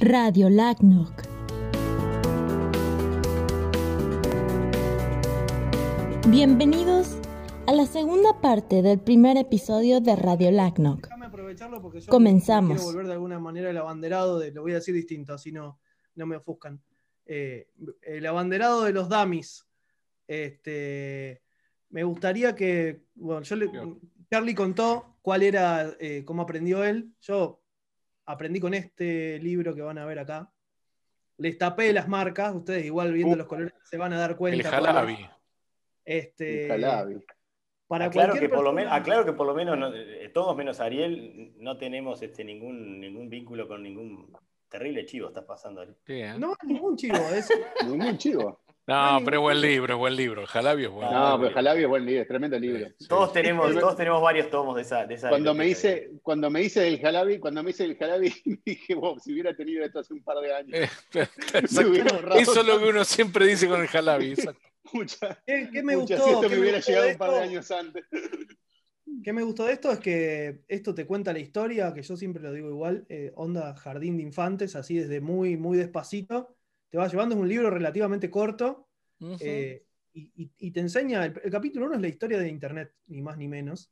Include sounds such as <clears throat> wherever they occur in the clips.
Radio Lagnoc. Bienvenidos a la segunda parte del primer episodio de Radio. Déjame aprovecharlo porque yo Comenzamos. quiero volver de alguna manera el abanderado de, lo voy a decir distinto, así no, no me ofuscan. Eh, el abanderado de los dummies. Este, me gustaría que, bueno, yo le, Charlie contó cuál era, eh, cómo aprendió él. Yo aprendí con este libro que van a ver acá. Les tapé las marcas, ustedes igual viendo Uh. los colores se van a dar cuenta. El jalabi. Este, El jalabi. Para aclaro, que por lo persona- men- aclaro que por lo menos no- eh, todos menos Ariel no tenemos este, ningún, ningún vínculo con ningún terrible chivo estás pasando. Ariel. Sí, ¿eh? No, ningún chivo, es <laughs> Ningún chivo. No, pero es buen libro, es buen libro. El jalabi es bueno. No, pero Jalabi es buen libro, es tremendo libro. Sí. Todos tenemos, todos tenemos varios tomos de esa. De esa Cuando me hice, cuando me hice del Jalabi, cuando me hice el Jalabi, <laughs> dije, wow, si hubiera tenido esto hace un par de años, Eh, <laughs> Eso es lo que uno siempre dice con el jalabi. <laughs> exacto. mucha, ¿Qué, qué me mucha, gustó? si esto ¿Qué me hubiera gustó llegado de un par de esto? años antes. ¿Qué me gustó de esto? Es que esto te cuenta la historia, que yo siempre lo digo igual, eh, onda jardín de infantes, así desde muy, muy despacito. Te va llevando, es un libro relativamente corto eh, y, y- y te enseña, el, el capítulo 1 es la historia de Internet, ni más ni menos.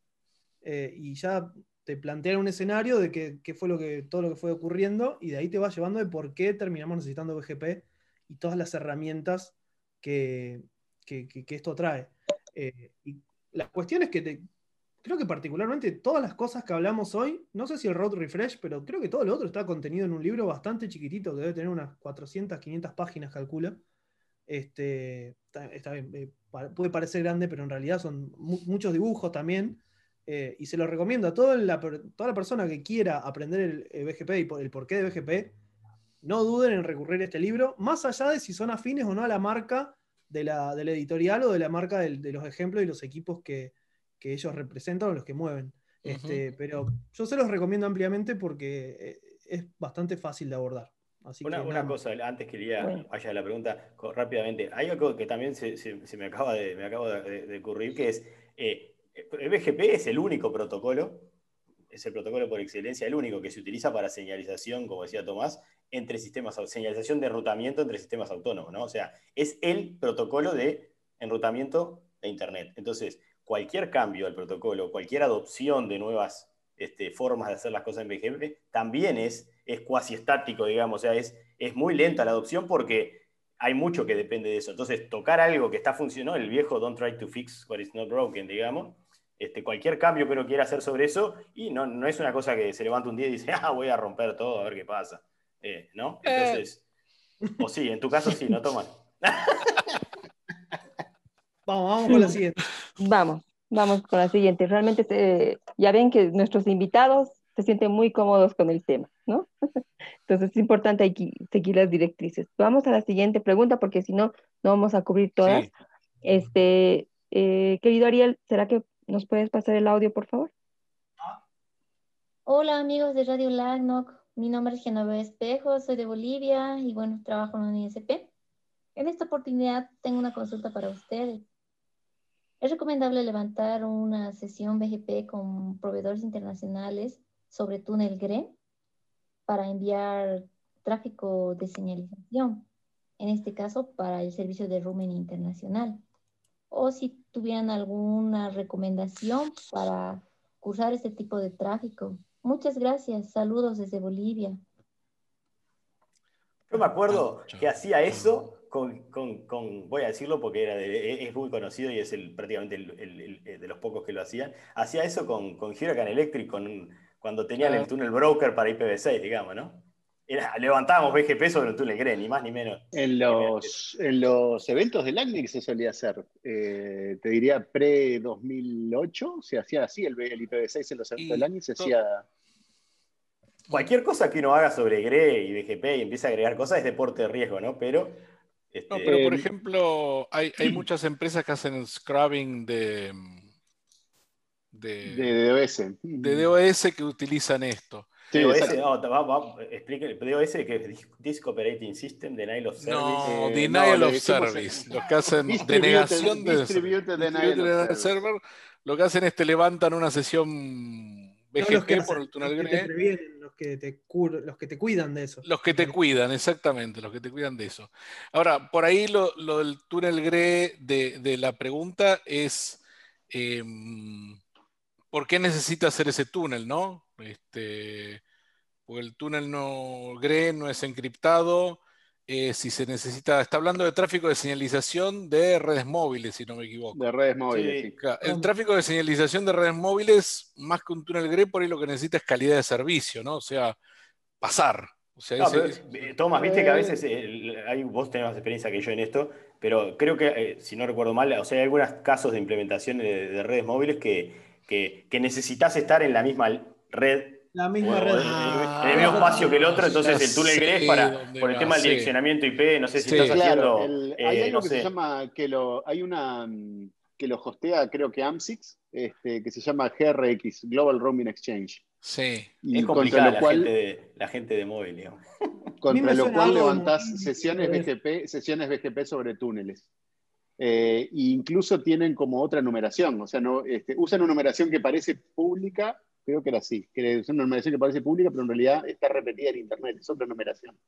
eh, y ya te plantea un escenario de qué fue lo que, todo lo que fue ocurriendo y de ahí te va llevando de por qué terminamos necesitando BGP y todas las herramientas que, que- que- que esto trae. Eh, y la cuestión es que te- creo que particularmente todas las cosas que hablamos hoy, no sé si el road refresh, pero creo que todo lo otro está contenido en un libro bastante chiquitito que debe tener unas 400, 500 páginas, calcula. Este, está, bien, eh, puede parecer grande, pero en realidad son mu- muchos dibujos también. eh, y se lo recomiendo a toda la, toda la persona que quiera aprender el, BGP y por- el porqué de BGP. No duden en recurrir a este libro, más allá de si son afines o no a la marca de la, de la editorial o de la marca de los ejemplos y los equipos que, que ellos representan o los que mueven. Este, Pero yo se los recomiendo ampliamente porque eh, es bastante fácil de abordar. Así Una, que una cosa, antes que Lía Bueno. vaya a la pregunta rápidamente, hay algo que también se, se- se me acaba de, me acaba de, de ocurrir, que es, eh, el BGP es el único protocolo, es el protocolo por excelencia, el único que se utiliza para señalización, como decía Tomás, entre sistemas, señalización de enrutamiento entre sistemas autónomos, ¿no? O sea, es el protocolo de enrutamiento de Internet. Entonces, cualquier cambio al protocolo, cualquier adopción de nuevas este, formas de hacer las cosas en BGP, también es, es cuasi estático, digamos, o sea, es, es muy lenta la adopción porque hay mucho que depende de eso. Entonces, tocar algo que está funcionando, el viejo don't try to fix what is not broken, digamos, este, cualquier cambio que uno quiera hacer sobre eso, y no, no es una cosa que se levanta un día y dice, <laughs> ah, voy a romper todo, a ver qué pasa. Eh, ¿No? Entonces, o sí, en tu caso sí, no toman. <laughs> Vamos, vamos con la siguiente. Vamos, vamos con la siguiente. Realmente se- ya ven que nuestros invitados se sienten muy cómodos con el tema, ¿no? <laughs> Entonces es importante aquí seguir las directrices. Vamos a la siguiente pregunta porque si no, no vamos a cubrir todas. Sí. Este, eh, querido Ariel, ¿será que nos puedes pasar el audio, por favor? Hola amigos de Radio Lagnoc, mi nombre es Genoveva Espejo, soy de Bolivia y bueno, trabajo en la UNISP. En esta oportunidad tengo una consulta para ustedes. ¿Es recomendable levantar una sesión BGP con proveedores internacionales sobre túnel GRE para enviar tráfico de señalización? En este caso, para el servicio de roaming internacional. O si tuvieran alguna recomendación para cursar este tipo de tráfico. Muchas gracias. Saludos desde Bolivia. Yo me acuerdo que hacía eso con, con- con- voy a decirlo porque era de- es muy conocido y es el, prácticamente el, el- el- de los pocos que lo hacían. Hacía eso con, con Huracan Electric con, cuando tenían el túnel broker para IPv6, digamos, ¿no? Era, levantábamos BGP sobre un túnel GRE, ni más ni menos. En los, en los eventos del ACNIC se solía hacer, eh, te diría pre-2008, se hacía así el, el IPv6 en los eventos del ACNIC, se hacía... Cualquier cosa que uno haga sobre GRE y BGP y empiece a agregar cosas es deporte de riesgo, ¿no? Pero. Este, No, pero por ejemplo, hay, hay <clears throat> muchas empresas que hacen scrubbing de, de, de DOS. de DOS que utilizan esto. Sí, DOS, no, va- va- explique, DOS que es Dis- Disk Operating System, Denial of Service. No, eh, denial no, of service. Lo que hacen denegación de distributed denial denial of service. server. Lo que hacen es te levantan una sesión No BGP hacen, por el túnel que te que los que te cuidan de eso. Los que te cuidan, exactamente, los que te cuidan de eso. Ahora, por ahí lo, lo del túnel GRE de, de la pregunta es em, ¿por qué necesita hacer ese túnel, no? Este, porque el túnel no GRE no es encriptado. Eh, si se necesita, está hablando de tráfico de señalización de redes móviles, si no me equivoco. De redes móviles, Sí. El tráfico de señalización de redes móviles, más que un túnel GRE, por ahí lo que necesita es calidad de servicio, ¿no? O sea, pasar. O sea, No, ese- pero, ese- eh, Tomás, viste que a veces eh, hay, vos tenés más experiencia que yo en esto, pero creo que, eh, si no recuerdo mal, o sea, hay algunos casos de implementación de, de redes móviles que, que, que necesitas estar en la misma red La misma red. en el mismo espacio que el otro, entonces el túnel es para, por el va, tema del sí. direccionamiento IP, no sé si Sí. estás haciendo, el- eh, hay algo no que sé. se llama, que lo, hay una mm, que lo hostea, creo que AMSIX, este, que se llama GRX, Global Roaming Exchange. sí. Y Es contra complicada lo la, cual, gente de, la gente de móvil, digamos. <laughs> contra lo cual levantás sesiones BGP, sesiones BGP sobre túneles. Eh, e incluso tienen como otra numeración, o sea, no, este, usan una numeración que parece pública, creo que era así, que es una numeración que parece pública, pero en realidad está repetida en Internet, es otra numeración.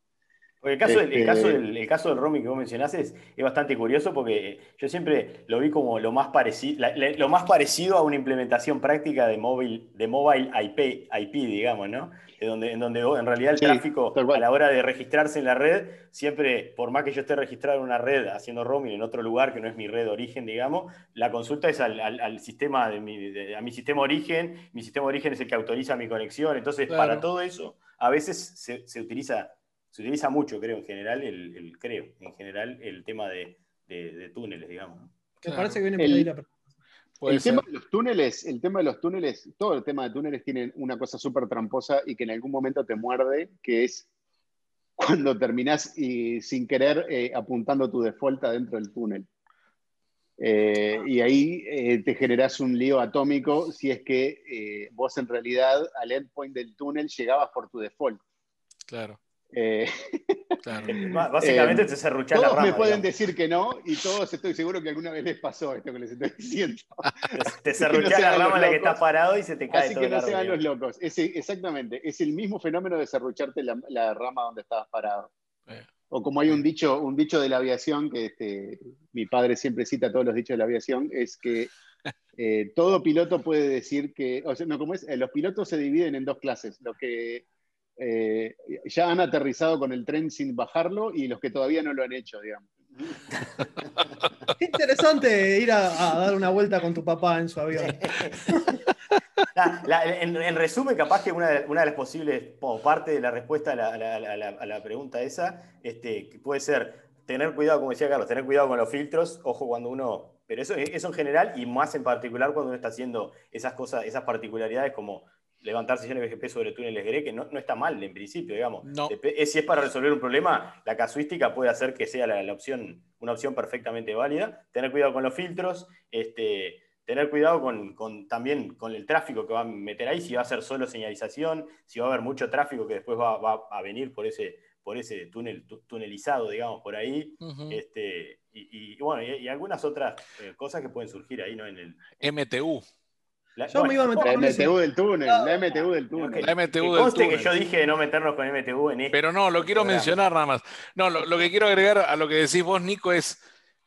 Porque el caso, del, el Este- caso, del, el caso del que vos mencionás es, es bastante curioso porque yo siempre lo vi como lo más, parecido, lo más parecido a una implementación práctica de móvil, de mobile IP, IP digamos, ¿no? En donde, en donde vos- en realidad el Sí, tráfico a la hora de registrarse en la red, siempre, por más que yo esté registrado en una red haciendo roaming en otro lugar que no es mi red de origen, digamos, la consulta es al, al- al sistema de mi, de- a mi sistema origen, mi sistema origen es el que autoriza mi conexión, entonces Claro. para todo eso a veces se, se utiliza se utiliza mucho, creo, en general, el, el- creo, en general, el tema de, de- de túneles, digamos. ¿no? Me Claro. parece que viene por El- ahí la el ser. tema de los túneles, el tema de los túneles, todo el tema de túneles tiene una cosa súper tramposa y que en algún momento te muerde, que es cuando terminás y sin querer eh, apuntando tu default adentro del túnel. Eh, y ahí eh, te generás un lío atómico si es que eh, vos en realidad al endpoint del túnel llegabas por tu default. Claro, Eh, claro. <laughs> Básicamente Eh, te serruchás la todos rama. me pueden digamos. decir que no y todos estoy seguro que alguna vez les pasó esto que les estoy <laughs> diciendo. Te, te no la rama los en la que estás parado y se te cae Así todo que el no árbol, sean los locos. Es, exactamente, es el mismo fenómeno de serrucharte la, la rama donde estabas parado. Eh. O como hay un dicho, un dicho de la aviación, que este, mi padre siempre cita todos los dichos de la aviación, es que <laughs> eh, todo piloto puede decir que, o sea, no, ¿cómo es? Eh, los pilotos se dividen en dos clases, los que eh, ya han aterrizado con el tren sin bajarlo y los que todavía no lo han hecho, digamos. <laughs> Qué interesante ir a, a dar una vuelta con tu papá en su avión. <laughs> La- la- en, en resumen, capaz que una de, una de las posibles, o parte de la respuesta a la, a la- a la- a la pregunta esa, este, puede ser tener cuidado, como decía Carlos, tener cuidado con los filtros, ojo cuando uno, pero eso, eso en general y más en particular cuando uno está haciendo esas cosas, esas particularidades como levantar sesiones BGP sobre túneles GRE, que no, no está mal en principio, digamos. No. Es- Si es para resolver un problema, la casuística puede hacer que sea la, la opción, una opción perfectamente válida. Tener cuidado con los filtros, este, tener cuidado con, con- también con el tráfico que va a meter ahí, si va a ser solo señalización, si va a haber mucho tráfico que después va, va a venir por ese, por ese túnel tu- tunelizado, digamos, por ahí. Este, y, y, bueno, y, y algunas otras eh, cosas que pueden surgir ahí, ¿no? En el, MTU. La- Yo me iba a meter La. MTU del túnel, la MTU del túnel. La MTU que del conste que túnel. yo dije de no meternos con MTU en este Pero no, lo quiero programa. mencionar nada más. No, lo, lo que quiero agregar a lo que decís vos, Nico, es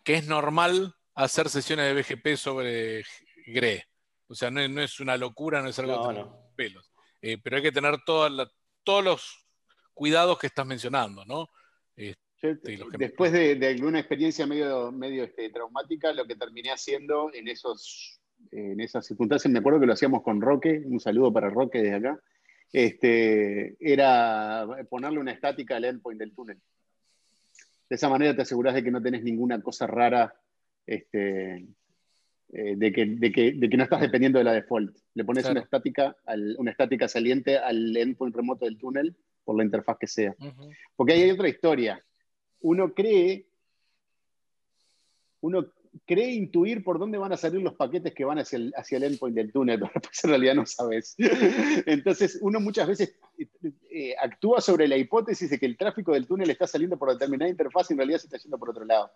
que es normal hacer sesiones de BGP sobre GRE. O sea, no es, no es una locura, no es algo de no. pelos. Eh, pero hay que tener la- todos los cuidados que estás mencionando, ¿no? Eh, Yo, que- después de, de alguna experiencia medio, medio este, traumática, lo que terminé haciendo en, esos, en esas circunstancias, me acuerdo que lo hacíamos con Roque, un saludo para Roque desde acá, este, era ponerle una estática al endpoint del túnel. De esa manera te aseguras de que no tenés ninguna cosa rara, este, eh, de, que, de, que, de que no estás dependiendo de la default. Le pones Claro. una, estática al- una estática saliente al endpoint remoto del túnel por la interfaz que sea. Porque ahí hay otra historia. Uno cree, uno cree intuir por dónde van a salir los paquetes que van hacia el, hacia el endpoint del túnel, <laughs> pero pues en realidad no sabes. Entonces, uno muchas veces eh, actúa sobre la hipótesis de que el tráfico del túnel está saliendo por determinada interfaz y en realidad se está yendo por otro lado.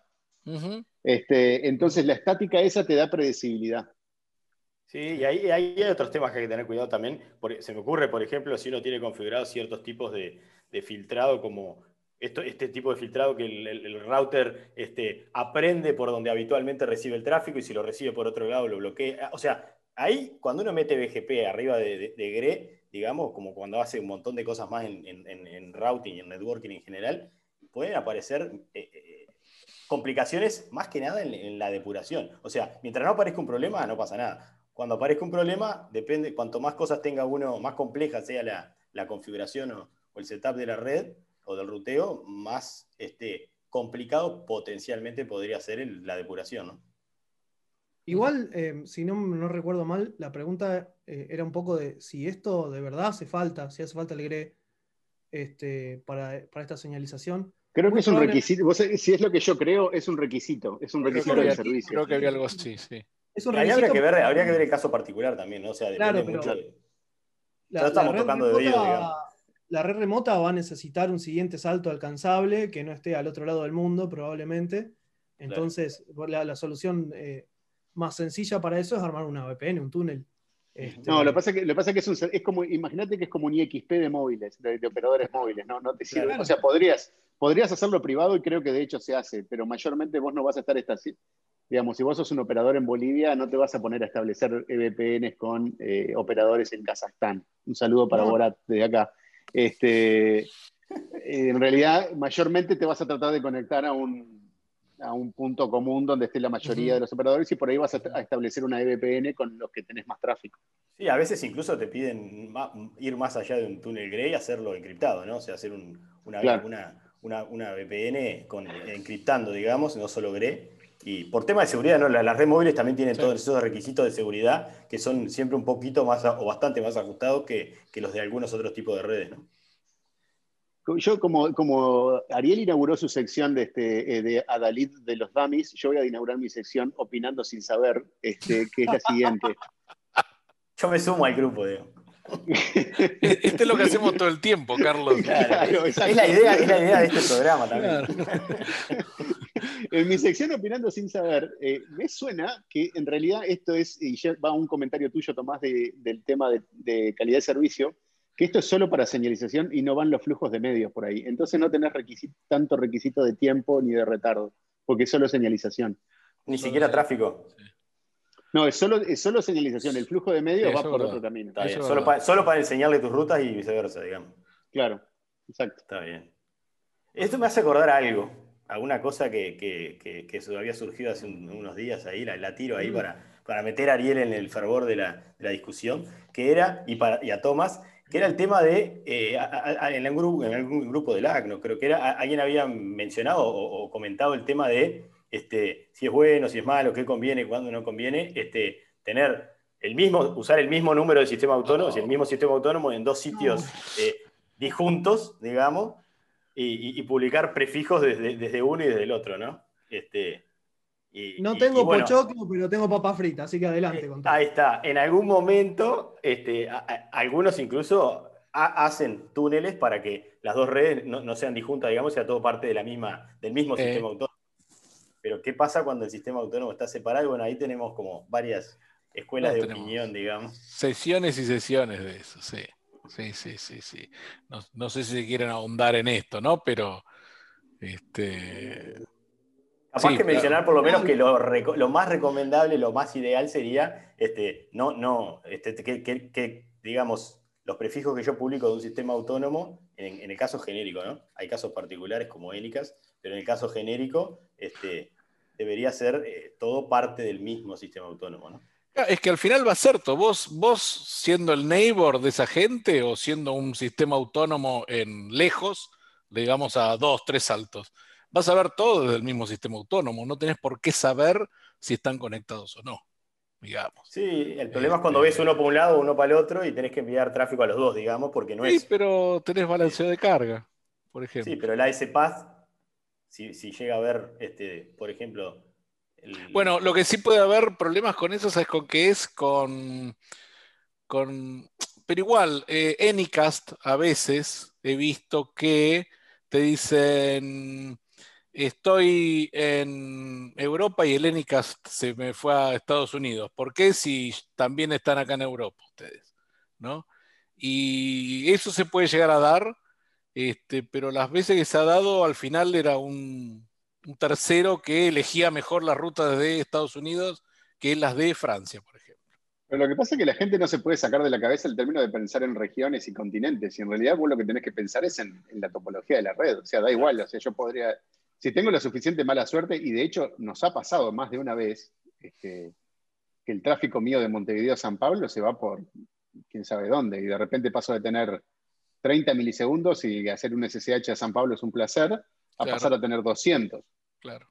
Este, entonces, la estática esa te da predecibilidad. Sí, y ahí, ahí hay otros temas que hay que tener cuidado también. Por- se me ocurre, por ejemplo, si uno tiene configurados ciertos tipos de, de filtrado, como esto, este tipo de filtrado que el, el- el router este, aprende por donde habitualmente recibe el tráfico y si lo recibe por otro lado lo bloquea. O sea, ahí cuando uno mete BGP arriba de, de- de GRE, digamos, como cuando hace un montón de cosas más en, en- en- en routing y en networking en general, pueden aparecer eh, eh, complicaciones más que nada en, en la depuración. O sea, mientras no aparezca un problema, no pasa nada. Cuando aparezca un problema, depende, cuanto más cosas tenga uno, más compleja sea la, la configuración o, o el setup de la red o del ruteo, más este, complicado potencialmente podría ser el- la depuración. ¿no? Igual, eh, si no, no recuerdo mal, la pregunta eh, era un poco de si esto de verdad hace falta, si hace falta el GRE este, para, para esta señalización. Creo que Muy es un requisito. vos si es lo que yo creo, es un requisito. Es un requisito del servicio. creo que había algo así, sí. Es un Ahí habría que, ver, habría que ver el caso particular también, ¿no? O sea, depende Claro, pero- mucho. de- La, Ya estamos la tocando de oído, remota- digamos. La red remota va a necesitar un siguiente salto alcanzable que no esté al otro lado del mundo, probablemente. Entonces, la, la solución eh, más sencilla para eso es armar una VPN, un túnel. Este, No, lo que pasa es que, lo que, pasa es, que es, un, es como, imagínate que es como un IXP de móviles, de, de operadores móviles, ¿no? No te sirve. Claro. O sea, podrías, podrías hacerlo privado y creo que de hecho se hace, pero mayormente vos no vas a estar estaci- Digamos, si vos sos un operador en Bolivia, no te vas a poner a establecer VPNs con eh, operadores en Kazajstán. Un saludo para No. Borat desde acá. Este, eh, en realidad, mayormente te vas a tratar de conectar a un, a un punto común donde esté la mayoría de los operadores y por ahí vas a, a establecer una E EVPN con los que tenés más tráfico. Sí, a veces incluso te piden ir más allá de un túnel Grey y hacerlo encriptado, ¿no? O sea, hacer un- una, Claro. una, una, una VPN con, encriptando, digamos, no solo Grey. Y por tema de seguridad, ¿no? La- las redes móviles también tienen Sí. todos esos requisitos de seguridad que son siempre un poquito más a- o bastante más ajustados que, que los de algunos otros tipos de redes, ¿no? Yo, como, como Ariel inauguró su sección de, este, eh, de Adalid de los dummies, yo voy a inaugurar mi sección opinando sin saber, este, que es la siguiente. <laughs> Yo me sumo al grupo, digo. <laughs> Este es lo que hacemos todo el tiempo, Carlos. Claro, Es la idea, es la idea de este programa también. <laughs> En mi sección opinando sin saber, eh, me suena que en realidad esto es, y ya va un comentario tuyo, Tomás, de- del tema de, de calidad de servicio, que esto es solo para señalización y no van los flujos de medios por ahí. Entonces no tenés requisito- tanto requisito de tiempo ni de retardo, porque es solo señalización. Ni siquiera tráfico. No, es solo, es solo señalización. El flujo de medios Sí, va por verdad. otro camino. Está bien. Solo, para, solo para enseñarle tus rutas y viceversa, digamos. Claro, exacto. Está bien. Esto me hace acordar algo, alguna cosa que, que, que, que había surgido hace un- unos días ahí, la, la tiro ahí Mm. para, para meter a Ariel en el fervor de la, de la discusión, que era, y, para, y a Tomás, que era el tema de, eh, a- a- a- en, algún, grupo- en algún grupo del ACNO, creo que era, a- alguien había mencionado o, o comentado el tema de este, si es bueno, si es malo, qué conviene, cuándo no conviene, este, tener el mismo, usar el mismo número de sistema autónomo, el mismo sistema autónomo en dos sitios eh, disjuntos, digamos, y, y- y publicar prefijos desde, desde uno y desde el otro, ¿no? Este, y- No y- tengo y bueno, pochoclo, pero tengo papa frita, así que adelante eh, con. Ahí está. En algún momento, este, a- a- algunos incluso ha- hacen túneles para que las dos redes no, no sean disjuntas, digamos, sea todo parte de la misma, del mismo Eh. sistema autónomo. Pero, ¿qué pasa cuando el sistema autónomo está separado? Y Bueno, ahí tenemos como varias escuelas No, de opinión, digamos. Sesiones y sesiones de eso, sí. Sí, sí, sí, sí. No, no sé si se quieren ahondar en esto, ¿no? Pero este, Capaz Sí, que claro. mencionar por lo menos que lo, más recomendable, lo más ideal sería, este, no, no, este, que, que- que, digamos, los prefijos que yo publico de un sistema autónomo, en, en el caso genérico, ¿no? Hay casos particulares como Énicas, pero en el caso genérico, este, debería ser eh, todo parte del mismo sistema autónomo, ¿no? Ah, Es que al final va a ser todo. Vos, vos siendo el neighbor de esa gente o siendo un sistema autónomo en lejos, digamos a dos, tres saltos, vas a ver todo desde el mismo sistema autónomo. No tenés por qué saber si están conectados o no, digamos. Sí, el problema es cuando Este- ves uno para un lado, uno para el otro y tenés que enviar tráfico a los dos, digamos, porque no Sí, es... pero tenés balanceo de carga, por ejemplo. Sí, pero el AS Path, si, si llega a ver, este, por ejemplo... Bueno, lo que sí puede haber problemas con eso, ¿sabes con qué es? Con, con pero igual, eh, Anycast a veces he visto que te dicen, estoy en Europa y el Enicast se me fue a Estados Unidos. ¿Por qué si también están acá en Europa ustedes? ¿No? Y eso se puede llegar a dar, este, pero las veces que se ha dado, al final era un, un tercero que elegía mejor las rutas de Estados Unidos que las de Francia, por ejemplo. Pero lo que pasa es que la gente no se puede sacar de la cabeza el término de pensar en regiones y continentes. Y en realidad vos lo que tenés que pensar es en, en la topología de la red. O sea, da igual. O sea, yo podría, si tengo la suficiente mala suerte, y de hecho nos ha pasado más de una vez, este, que el tráfico mío de Montevideo a San Pablo se va por quién sabe dónde. Y de repente paso de tener 30 milisegundos y hacer un SSH a San Pablo es un placer, a Claro. pasar a tener 200. Claro.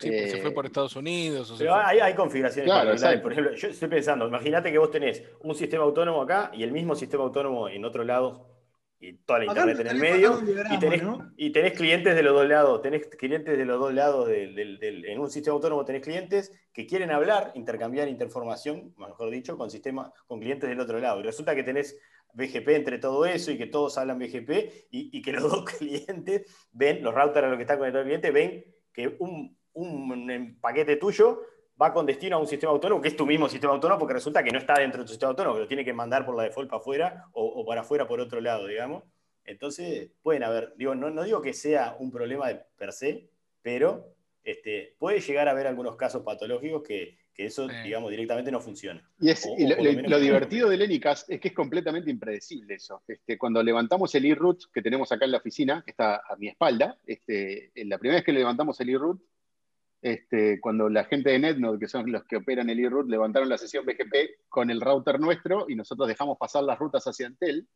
Sí, porque se Eh, fue por Estados Unidos. o Pero hay, hay configuraciones Claro, particulares. Por ejemplo, yo estoy pensando, imagínate que vos tenés un sistema autónomo acá y el mismo sistema autónomo en otro lado y toda la internet en el medio. Y tenés, ¿no? y tenés clientes de los dos lados, tenés clientes de los dos lados del, del- del- en un sistema autónomo tenés clientes que quieren hablar, intercambiar información, mejor dicho, con sistema, con clientes del otro lado. Y resulta que tenés BGP entre todo eso y que todos hablan BGP y, y que los <laughs> dos clientes ven, los routers a los que está conectado el cliente, ven que un, un, paquete tuyo va con destino a un sistema autónomo, que es tu mismo sistema autónomo, porque resulta que no está dentro de tu sistema autónomo, que lo tiene que mandar por la default para afuera o, o para afuera por otro lado, digamos. Entonces, pueden haber, digo, no, no digo que sea un problema de per se, pero este, puede llegar a haber algunos casos patológicos que, que eso, digamos, directamente no funciona. Y, es- O- y o lo, divertido del Enicast es que es completamente impredecible eso. Este, cuando levantamos el e-root que tenemos acá en la oficina, que está a mi espalda, este, en la primera vez que levantamos el e-root, este, cuando la gente de NetNode, que son los que operan el e-root, levantaron la sesión BGP con el router nuestro y nosotros dejamos pasar las rutas hacia Antel,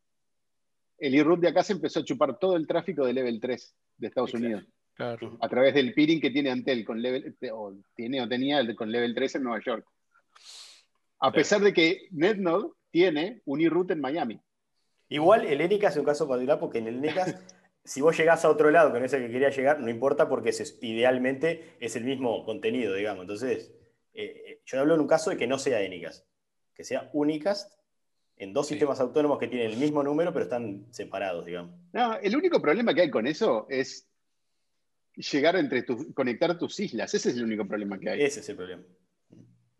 el e-root de acá se empezó a chupar todo el tráfico de Level 3 de Estados Exacto. Unidos Claro. a través del peering que tiene Antel con level, o tiene o tenía con Level 3 en Nueva York. A Claro. pesar de que NetNode tiene un e-route en Miami. Igual el ENICAS es un caso particular porque en el ENICAS, <laughs> si vos llegás a otro lado que no es el que quería llegar, no importa porque es- idealmente es el mismo contenido, digamos. Entonces, eh, eh, yo hablo en un caso de que no sea ENICAS, que sea Unicast en dos Sí. sistemas autónomos que tienen el mismo número pero están separados, digamos. No, el único problema que hay con eso es llegar entre tus, conectar tus islas. Ese es el único problema que hay. Ese es el problema.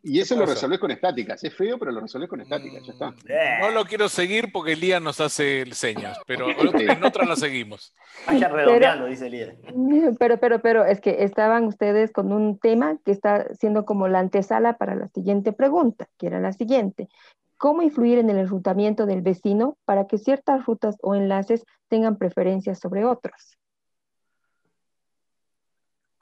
y eso lo resolvés con estáticas. Es feo, pero lo resolvés con estáticas. Ya está. Eh, No lo quiero seguir porque Lía nos hace señas, pero <laughs> en otra la seguimos. Vayan redondeando, dice el líder. <laughs> Pero, pero, pero es que estaban ustedes con un tema que está siendo como la antesala para la siguiente pregunta, que era la siguiente. ¿Cómo influir en el enrutamiento del vecino para que ciertas rutas o enlaces tengan preferencias sobre otros?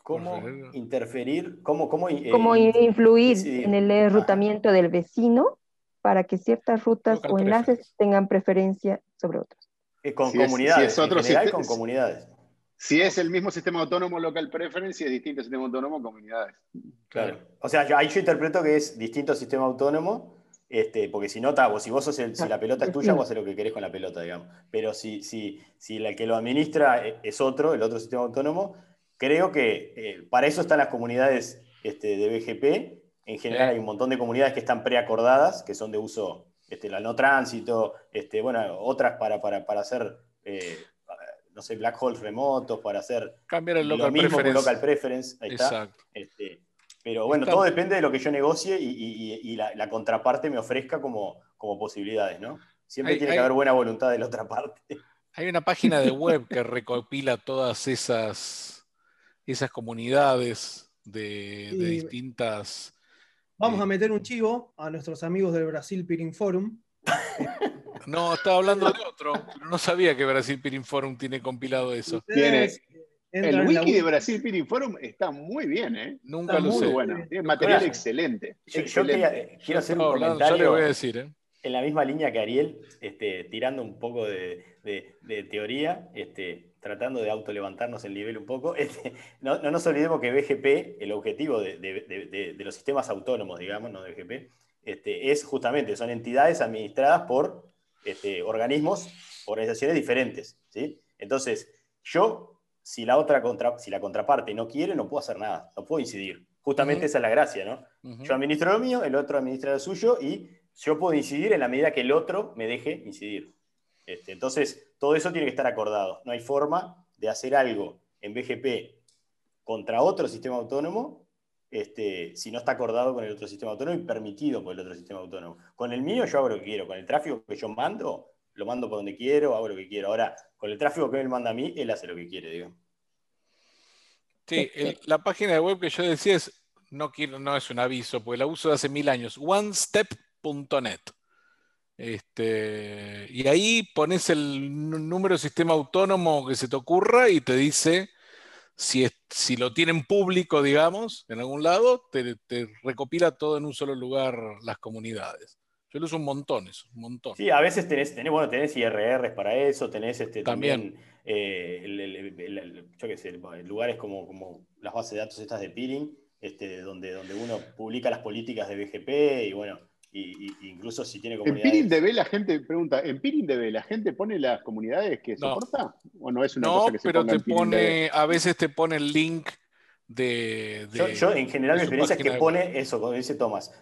¿Cómo interferir? ¿Cómo, cómo, eh, ¿Cómo in- influir incidir? en el enrutamiento del vecino para que ciertas rutas o enlaces preference. tengan preferencia sobre otros? Eh, con Si es- comunidades, si es otro en general con comunidades. Si es el mismo sistema autónomo local preference y es distinto sistema autónomo comunidades. Claro. O sea, yo, ahí yo interpreto que es distinto sistema autónomo, este, porque si no, ta, vos, si vos sos el- si la pelota es tuya, vos haces lo que querés con la pelota, digamos. Pero si, si, si el que lo administra e- es otro, el otro sistema autónomo, creo que eh, para eso están las comunidades este, de BGP. En general Sí. hay un montón de comunidades que están preacordadas, que son de uso, este, la no tránsito, este, bueno, otras para, para, para hacer, eh, no sé, black holes remotos, para hacer Cambiar el lo local mismo con preference. local preference. Ahí está. Exacto. Este, pero bueno, Está- todo depende de lo que yo negocie y, y- y- y la, la contraparte me ofrezca como, como posibilidades, ¿no? Siempre Hay- tiene hay- que haber buena voluntad de la otra parte. Hay una página de <laughs> web que recopila todas esas, esas comunidades de, distintas. Vamos a meter un chivo a nuestros amigos del Brasil Peering Forum. <laughs> No, estaba hablando de otro, pero no sabía que Brasil Peering Forum tiene compilado eso. Ustedes entran El wiki de. Brasil Peering Forum está muy bien, ¿eh? Nunca Está lo Muy sé. bueno. Tiene material excelente. Yo, yo quería- quiero hacer un hablando, ya le comentario voy a decir, ¿eh? en la misma línea que Ariel, este, tirando un poco de, de- de teoría, este, tratando de autolevantarnos el nivel un poco. <laughs> Este, no, no nos olvidemos que BGP, el objetivo de, de- de- de- de los sistemas autónomos, digamos, no de BGP, este, es justamente, son entidades administradas por este, organismos, organizaciones diferentes. ¿sí? Entonces, yo, si la, otra contra- si la contraparte no quiere, no puedo hacer nada, no puedo incidir. Justamente esa es la gracia, ¿no? Yo administro lo mío, el otro administra lo suyo y yo puedo incidir en la medida que el otro me deje incidir. Este, entonces, todo eso tiene que estar acordado. No hay forma de hacer algo en BGP contra otro sistema autónomo este, si no está acordado con el otro sistema autónomo y permitido por el otro sistema autónomo. Con el mío yo hago lo que quiero, con el tráfico que yo mando, lo mando por donde quiero, hago lo que quiero. Ahora, con el tráfico que él manda a mí, él hace lo que quiere, digo. Sí, la página de web que yo decía es, no, quiero, no es un aviso, porque la uso de hace mil años, onestep.net. Este, y ahí pones el número de sistema autónomo que se te ocurra y te dice si, es- si lo tienen público, digamos, en algún lado, te, te recopila todo en un solo lugar las comunidades. Yo lo uso un montón eso, un montón. Sí, a veces tenés, tenés, bueno, tenés IRRs para eso, tenés este, También. también, eh, el- el- el- el- yo qué sé, lugares como, como las bases de datos estas de peering, este, donde, donde uno publica las políticas de BGP y bueno, y, y- incluso si tiene En comunidades. Peering DB la gente pregunta, ¿en Peering DB la gente pone las comunidades que No. soporta? ¿O no es una No, cosa que se pero ponga te en pone, a veces te pone el link de... Yo, de- yo, en general mi experiencia es que pone eso, como dice Tomás.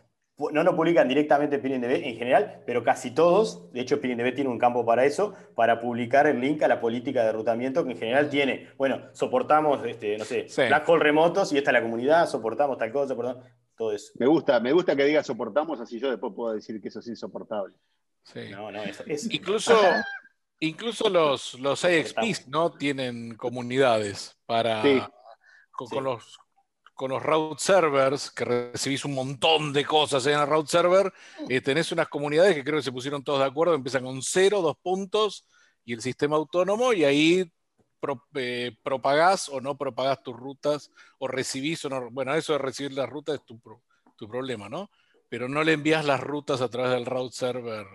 No lo publican directamente en PeeringDB en general, pero casi todos, de hecho PeeringDB tiene un campo para eso, para publicar el link a la política de rutamiento que en general tiene, bueno, soportamos, este, no sé, Sí. black hole remotos y esta es la comunidad, soportamos tal cosa, soportamos todo eso. Me gusta, me gusta que diga soportamos, así yo después puedo decir que eso es insoportable. sí. No, no, eso es. Incluso, incluso los, los IXPs ¿no? tienen comunidades para Sí. con, Sí. con los con los route servers, que recibís un montón de cosas en el route server, eh, tenés unas comunidades que creo que se pusieron todos de acuerdo, empiezan con cero, dos puntos y el sistema autónomo, y ahí pro- eh, propagás o no propagás tus rutas, o recibís o no. Bueno, eso de recibir las rutas es tu, tu problema, ¿no? Pero no le envías las rutas a través del route server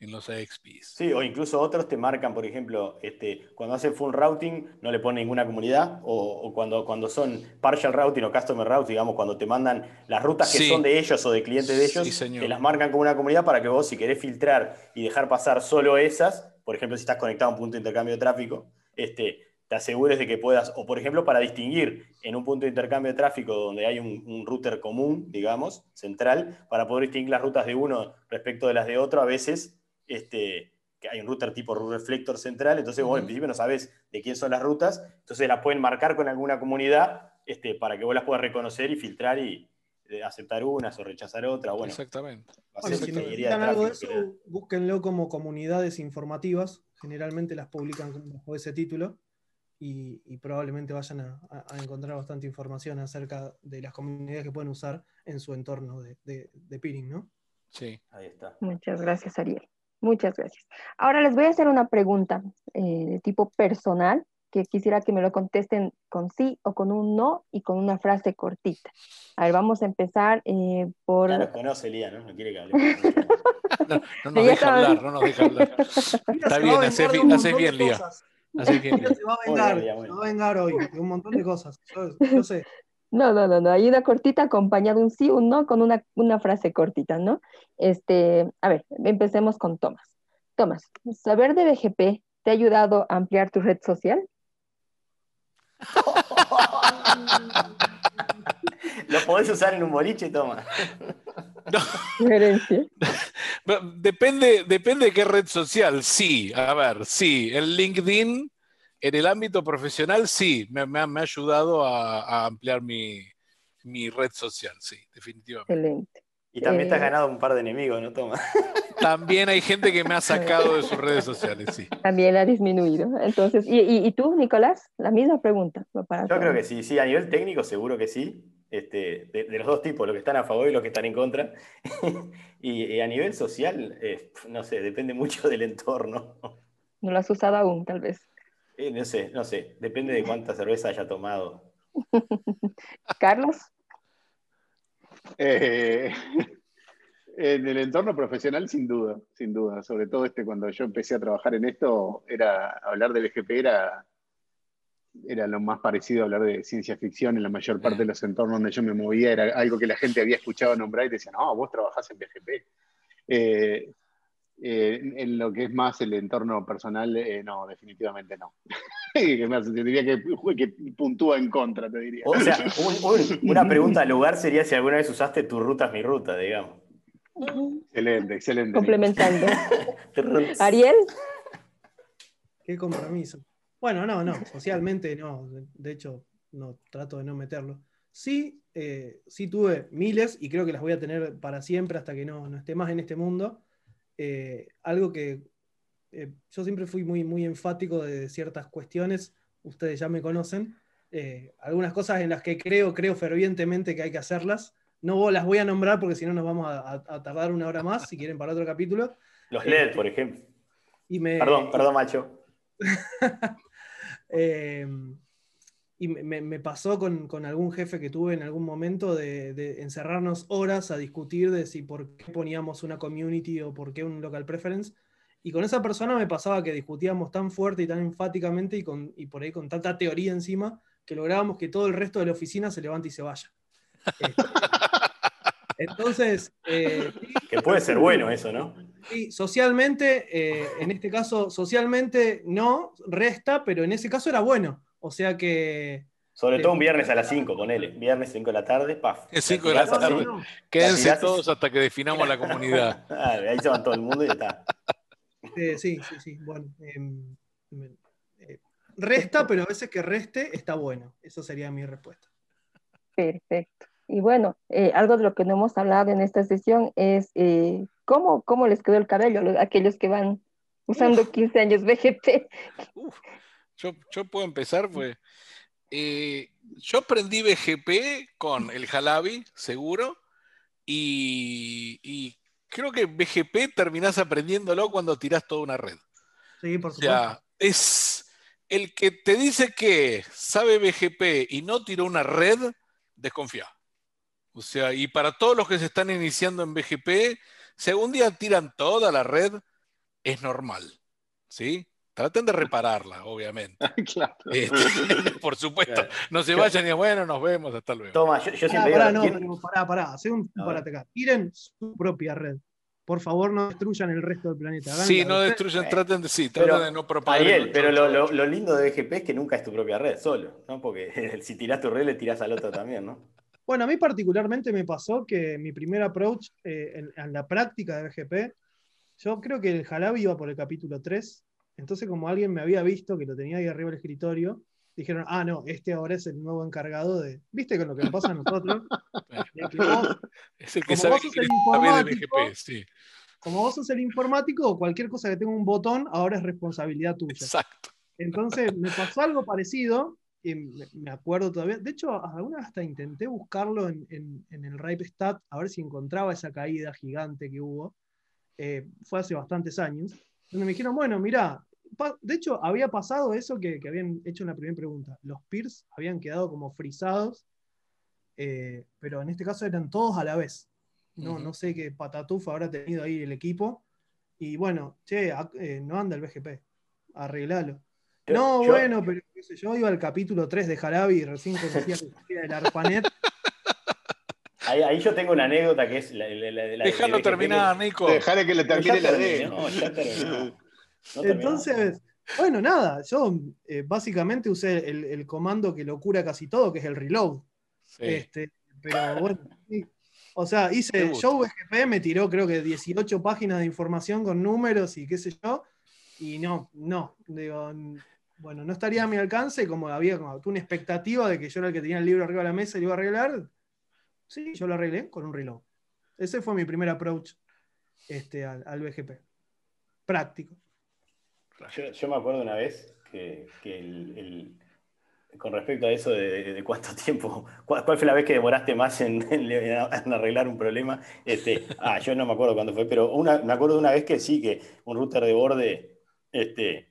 en los IXPs. Sí, o incluso otros te marcan, por ejemplo, este, cuando hacen full routing no le ponen ninguna comunidad, o, o cuando, cuando son partial routing o customer routing, digamos, cuando te mandan las rutas que Sí. son de ellos o de clientes de Sí, ellos, señor. te las marcan como una comunidad para que vos, si querés filtrar y dejar pasar solo esas, por ejemplo, si estás conectado a un punto de intercambio de tráfico, este, te asegures de que puedas, o por ejemplo, para distinguir en un punto de intercambio de tráfico donde hay un, un router común, digamos, central, para poder distinguir las rutas de uno respecto de las de otro, a veces este, que hay un router tipo reflector central, entonces vos en principio no sabes de quién son las rutas, entonces las pueden marcar con alguna comunidad este, para que vos las puedas reconocer y filtrar y eh, aceptar unas o rechazar otras. Bueno, Exactamente. Bueno, si necesitan algo de eso, búsquenlo como comunidades informativas. Generalmente las publican bajo ese título y, y probablemente vayan a, encontrar bastante información acerca de las comunidades que pueden usar en su entorno de, de, de peering, ¿no? Sí. Ahí está. Muchas gracias, Ariel. Muchas gracias. Ahora les voy a hacer una pregunta eh, de tipo personal que quisiera que me lo contesten con sí o con un no y con una frase cortita. A ver, vamos a empezar eh, por... Ya nos conoce Lía, ¿no? No quiere que hablemos. <laughs> No, no nos deja hablar, no nos deja hablar. <laughs> Se bien, haces de bien- Lía. cosas. Así que, <laughs> se va a vengar, se va a vengar hoy de un montón de cosas. Yo, yo sé. No, no, no, no. Hay una cortita acompañada de un sí, un no, con una, una frase cortita, ¿no? Este, a ver, empecemos con Tomás. Tomás, ¿saber de BGP te ha ayudado a ampliar tu red social? <laughs> Lo podés usar en un boliche, toma. <laughs> <laughs> Depende, depende de qué red social. Sí, a ver, sí. El LinkedIn, en el ámbito profesional, sí, me, me ha, me ha ayudado a, a ampliar mi, mi red social, sí, definitivamente. Excelente. Y también te has Eh. ganado un par de enemigos, ¿no? Toma. <laughs> También hay gente que me ha sacado de sus redes sociales, sí. También ha disminuido. Entonces, ¿y, y, y tú, Nicolás? La misma pregunta. para Yo creo que sí, sí, a nivel técnico seguro que sí. Este, de, de los dos tipos, los que están a favor y los que están en contra. <laughs> y, y a nivel social, eh, no sé, depende mucho del entorno. No lo has usado aún, tal vez. Eh, no sé, no sé, depende de cuánta cerveza haya tomado. <laughs> Carlos, Eh, <laughs> en el entorno profesional, sin duda, sin duda. Sobre todo este, cuando yo empecé a trabajar en esto, era hablar de BGP era, era lo más parecido a hablar de ciencia ficción en la mayor parte de los entornos donde yo me movía. Era algo que la gente había escuchado nombrar y decía, no, vos trabajás en BGP. Eh, eh, en- en lo que es más el entorno personal, eh, no, definitivamente no. <laughs> <laughs> Te diría que, que puntúa en contra, te diría. O sea, <laughs> un- un- una pregunta al lugar sería si alguna vez usaste tu ruta es mi ruta, digamos. Excelente, excelente. complementando. <laughs> Ariel, Qué compromiso. Bueno, no, no, socialmente no. De- De hecho, no trato de no meterlo. Sí, eh, sí tuve miles y creo que las voy a tener para siempre hasta que no, no esté más en este mundo. Eh, algo que eh, yo siempre fui muy, muy enfático de ciertas cuestiones, ustedes ya me conocen. Eh, algunas cosas en las que creo, creo fervientemente que hay que hacerlas. No las voy a nombrar porque si no nos vamos a, a- tardar una hora más, si quieren, para otro capítulo. Los LED, por ejemplo. Y me, Perdón, perdón, macho. <laughs> Eh, y me, me- me pasó con, con algún jefe que tuve en algún momento de, de encerrarnos horas a discutir de si por qué poníamos una community o por qué un local preference. Y con esa persona me pasaba que discutíamos tan fuerte y tan enfáticamente y, con, y por ahí con tanta teoría encima que lográbamos que todo el resto de la oficina se levante y se vaya. Este, entonces, eh, Que puede ser bueno eso, ¿no? Sí, socialmente, eh, en este caso, socialmente no, resta, pero en ese caso era bueno. O sea que. Sobre todo un viernes a las 5, ponele. Viernes 5 de la tarde, paf. Es cinco de la tarde. no, Quédense todos hasta que definamos la comunidad. <laughs> Ah, ahí se van todo el mundo y ya está. Eh, sí, sí, sí. Bueno. em, me- eh, resta, pero a veces que reste está bueno. Eso sería mi respuesta. Perfecto. Y bueno, eh, algo de lo que no hemos hablado en esta sesión es eh, cómo, cómo les quedó el cabello a los- aquellos que van usando 15 años BGP. Yo, yo puedo empezar, pues. eh, yo aprendí BGP con el Jalabi, seguro, y, y creo que BGP terminás aprendiéndolo cuando tirás toda una red. Sí, por O supuesto. sea, es el que te dice que sabe BGP y no tiró una red, desconfía. O sea, y para todos los que se están iniciando en BGP, si algún día tiran toda la red, es normal. ¿Sí? Traten de repararla, obviamente. <laughs> claro. Este, <laughs> por supuesto, no se vayan y bueno, nos vemos, hasta luego. Toma, yo, yo Pará, siempre pará, digo, no, ¿quién- pero pará, pará. Hacé un parate acá. Tiren su propia red. Por favor, no destruyan el resto del planeta. Hagan Sí, no destruyan, Eh, traten de, sí, pero, traten de no propagar. Ariel, el pero lo, control. lo- lo lindo de BGP es que nunca es tu propia red, solo, ¿no? Porque <laughs> si tirás tu red, le tirás al otro también, ¿no? Bueno, a mí particularmente me pasó que mi primer approach eh, en, en la práctica de BGP, yo creo que el Jalabi iba por el capítulo 3, entonces como alguien me había visto que lo tenía ahí arriba del escritorio, dijeron, ah, no, este ahora es el nuevo encargado de, viste con lo que nos pasa a nosotros, vos, <laughs> Es el que como sabe vos que sos el informático, BGP, sí, como vos sos el informático, cualquier cosa que tenga un botón ahora es responsabilidad tuya. exacto. Entonces me pasó algo parecido, y me, acuerdo todavía. De hecho, alguna hasta intenté buscarlo en, en- en el Ripe Stat, a ver si encontraba esa caída gigante que hubo. Eh, fue hace bastantes años. Donde me dijeron, bueno, mira, de hecho había pasado eso que, que habían hecho en la primera pregunta. Los peers habían quedado como frisados, eh, pero en este caso eran todos a la vez. No, no sé qué patatuf habrá tenido ahí el equipo. Y bueno, che, eh, no anda el BGP, arreglalo. Yo- No, yo- bueno, pero qué sé yo, iba al capítulo 3 de Jarabi y recién conocía el ARPANET. <laughs> Ahí, ahí yo tengo una anécdota que es la, la- la- la- Déjalo de BGP. terminar, Nico. Dejaré que le termine la D. terminó, ya terminó. No. Entonces, bueno, nada, yo eh, básicamente usé el, el comando que lo cura casi todo, que es el reload. Sí. Este, pero bueno, sí. o sea, hice. Show BGP, me tiró creo que 18 páginas de información con números y qué sé yo, y no, no, digo, bueno, no estaría a mi alcance, como había como una expectativa de que yo era el que tenía el libro arriba de la mesa y lo iba a arreglar, sí, yo lo arreglé con un reload. Ese fue mi primer approach este, al, al BGP. Práctico. Yo, yo me acuerdo una vez que, que el, el- con respecto a eso de, de- de cuánto tiempo, cuál, cuál fue la vez que demoraste más en, en- en arreglar un problema, este, ah, yo no me acuerdo cuándo fue, pero una, me acuerdo de una vez que sí, que un router de borde este,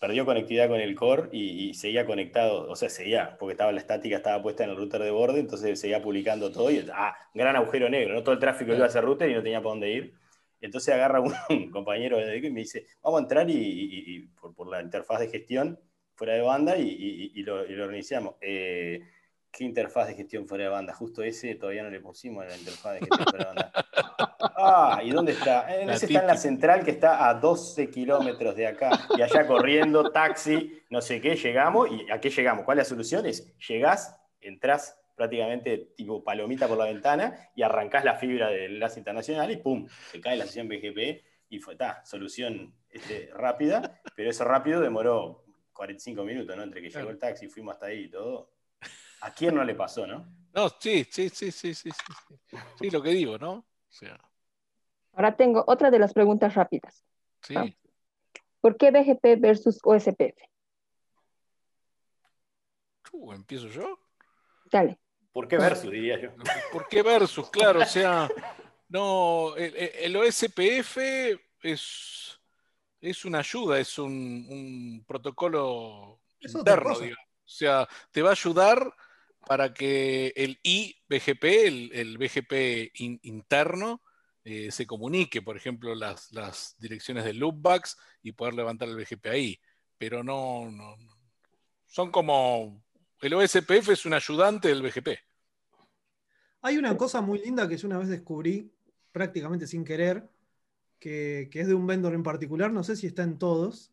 perdió conectividad con el core y, y seguía conectado, o sea, seguía, porque estaba la estática, estaba puesta en el router de borde, entonces seguía publicando todo y, ah, gran agujero negro, ¿no? Todo el tráfico iba a ese router y no tenía para dónde ir. Entonces agarra un, <laughs> un compañero de y me dice, vamos a entrar y, y- y por, por la interfaz de gestión fuera de banda y, lo, lo reiniciamos. Eh, ¿Qué interfaz de gestión fuera de banda? Justo ese todavía no le pusimos la interfaz de gestión fuera de banda. <laughs> Ah, ¿y dónde está? Eh, ese está en la central que está a 12 kilómetros de acá. Y allá corriendo, taxi, no sé qué, llegamos. ¿Y a qué llegamos? ¿Cuál es la solución? Es, llegás, entrás prácticamente tipo palomita por la ventana y arrancás la fibra del enlace internacional y ¡pum! Se cae la sesión BGP y fue, ta, solución este, rápida, pero eso rápido demoró 45 minutos, ¿no? Entre que llegó el taxi, fuimos hasta ahí y todo. ¿A quién no le pasó, no? No, sí, sí, sí, sí, sí, sí. Sí, lo que digo, ¿no? O sea, Ahora tengo otra de las preguntas rápidas. sí. Ah. ¿Por qué BGP versus OSPF? Uh, ¿Empiezo yo? Dale. ¿Por qué versus, diría yo? ¿Por qué versus? Claro, o sea, no, el, el OSPF es, es una ayuda, es un, un protocolo Es interno, digamos. O sea, te va a ayudar para que el IBGP, el, el BGP in- interno, eh, se comunique, por ejemplo, las, las direcciones de loopbacks y poder levantar el BGP ahí. Pero no, no, no. son como, el OSPF es un ayudante del BGP. Hay una cosa muy linda que yo una vez descubrí prácticamente sin querer, que, que es de un vendor en particular, no sé si está en todos,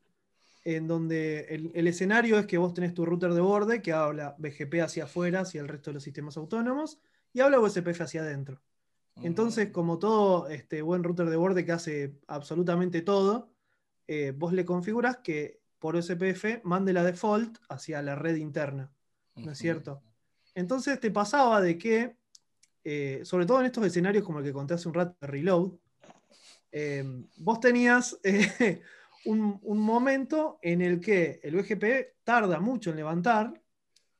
en donde el, el escenario es que vos tenés tu router de borde que habla BGP hacia afuera, hacia el resto de los sistemas autónomos, y habla USPF hacia adentro. Entonces, como todo este buen router de borde que hace absolutamente todo, eh, vos le configuras que por USPF mande la default hacia la red interna. ¿No es cierto? Entonces te pasaba de que, eh, sobre todo en estos escenarios como el que conté hace un rato de Reload, eh, vos tenías eh, <laughs> un, un momento en el que el BGP tarda mucho en levantar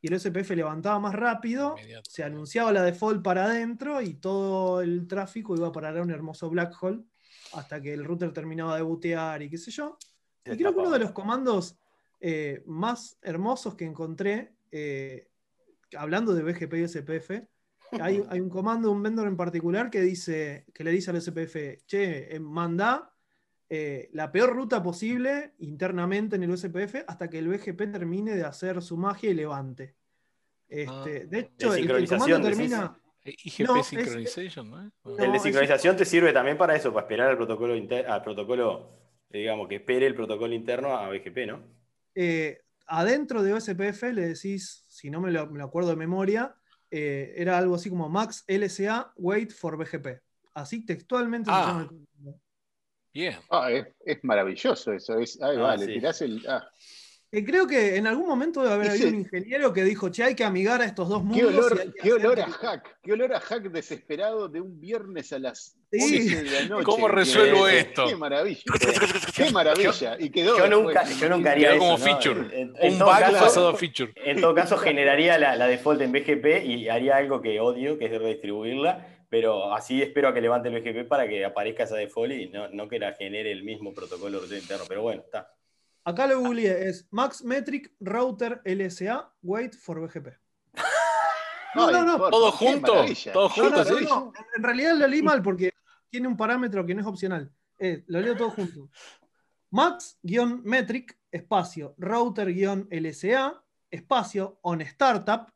y el SPF levantaba más rápido, Inmediato. se anunciaba la default para adentro y todo el tráfico iba a parar a un hermoso black hole hasta que el router terminaba de bootear y qué sé yo. Y creo que uno de los comandos eh, más hermosos que encontré, eh, hablando de BGP y SPF, hay, <laughs> hay un comando de un vendor en particular que dice, que le dice al SPF, che, eh, manda eh, la peor ruta posible internamente en el USPF hasta que el BGP termine de hacer su magia y levante. Este, Ah. de De hecho, el, el comando termina. IGP No, es- Synchronization, ¿no? es? No, El de es- sincronización te sirve también para eso, para esperar al protocolo, inter- al protocolo, digamos, que espere el protocolo interno a BGP, ¿no? eh, adentro de OSPF le decís, si no me lo, me lo acuerdo de memoria, eh, era algo así como max LSA wait for BGP. Así textualmente se Ah. llama el comando. Bien. Ah, es, es maravilloso eso. Es, ay, Ah, vale, sí. tirás el. ah, Eh, creo que en algún momento debe haber habido un ingeniero que dijo, che, hay que amigar a estos dos mundos. qué olor, qué olor a hack, qué olor a hack desesperado de un viernes a las Sí. 11 de la noche. ¿Cómo resuelvo esto? Qué maravilla. Qué maravilla. Y quedó. Yo nunca, yo nunca haría Quedó eso. como ¿no? feature. En, en Un bug caso- pasado a feature. En todo caso, generaría la, la default en BGP y haría algo que odio, que es redistribuirla, pero así espero a que levante el BGP para que aparezca esa default y no, no que la genere el mismo protocolo de interno. Pero bueno, está. Acá lo googleé, es Max Metric Router LSA wait for BGP. <laughs> No, no, no. ¿Todo junto? ¿Todo junto? no, En realidad lo leí mal porque tiene un parámetro que no es opcional. Eh, lo leo todo junto. Max-metric, espacio, router-LSA, espacio, on startup,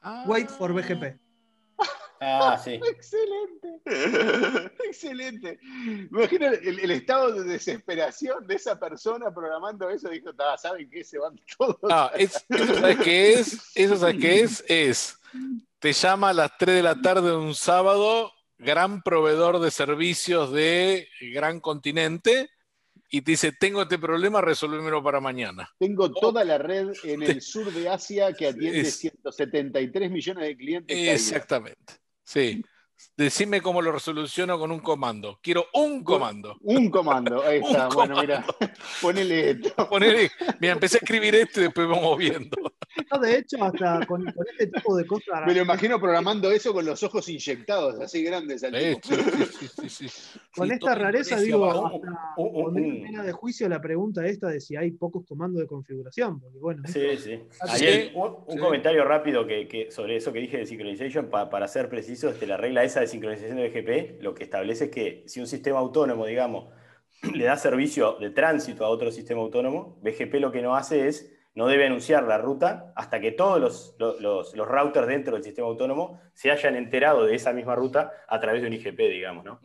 Ah. wait for BGP. Ah, <laughs> sí. Excelente. <laughs> Excelente. Me imagino el, el estado de desesperación de esa persona programando eso. Dijo, "Ta, ¿saben qué? Se van <laughs> todos. Ah, es- ¿eso sabes qué es? Eso sabes qué es? Es, te llama a las 3 de la tarde de un sábado, gran proveedor de servicios de gran continente, y te dice, tengo este problema, resolvémelo para mañana. Tengo toda la red en el sur de Asia que atiende Es- 173 millones de clientes. Exactamente. Sí. Decime cómo lo resoluciono con un comando. Quiero un comando. Un comando. Ahí <laughs> Un está. bueno, comando. mira. <laughs> Ponele esto. Ponele- mira, empecé a escribir esto y después vamos viendo. De hecho, hasta con, con este tipo de cosas. Me lo imagino programando eso con los ojos inyectados, así grandes al tipo. sí, sí, sí, sí, sí. <laughs> Con Sí, esta rareza, digo, abajo. hasta poner en un- pena de juicio la pregunta esta de si hay pocos comandos de configuración. Porque bueno, Sí, esto- sí. Un, un sí. comentario rápido que, que sobre eso que dije de synchronization, pa- para ser preciso, este, la regla esa de sincronización de BGP lo que establece es que si un sistema autónomo, digamos, <clears throat> le da servicio de tránsito a otro sistema autónomo, BGP lo que no hace es, no debe anunciar la ruta hasta que todos los, los, los- los routers dentro del sistema autónomo se hayan enterado de esa misma ruta a través de un IGP, digamos, ¿no?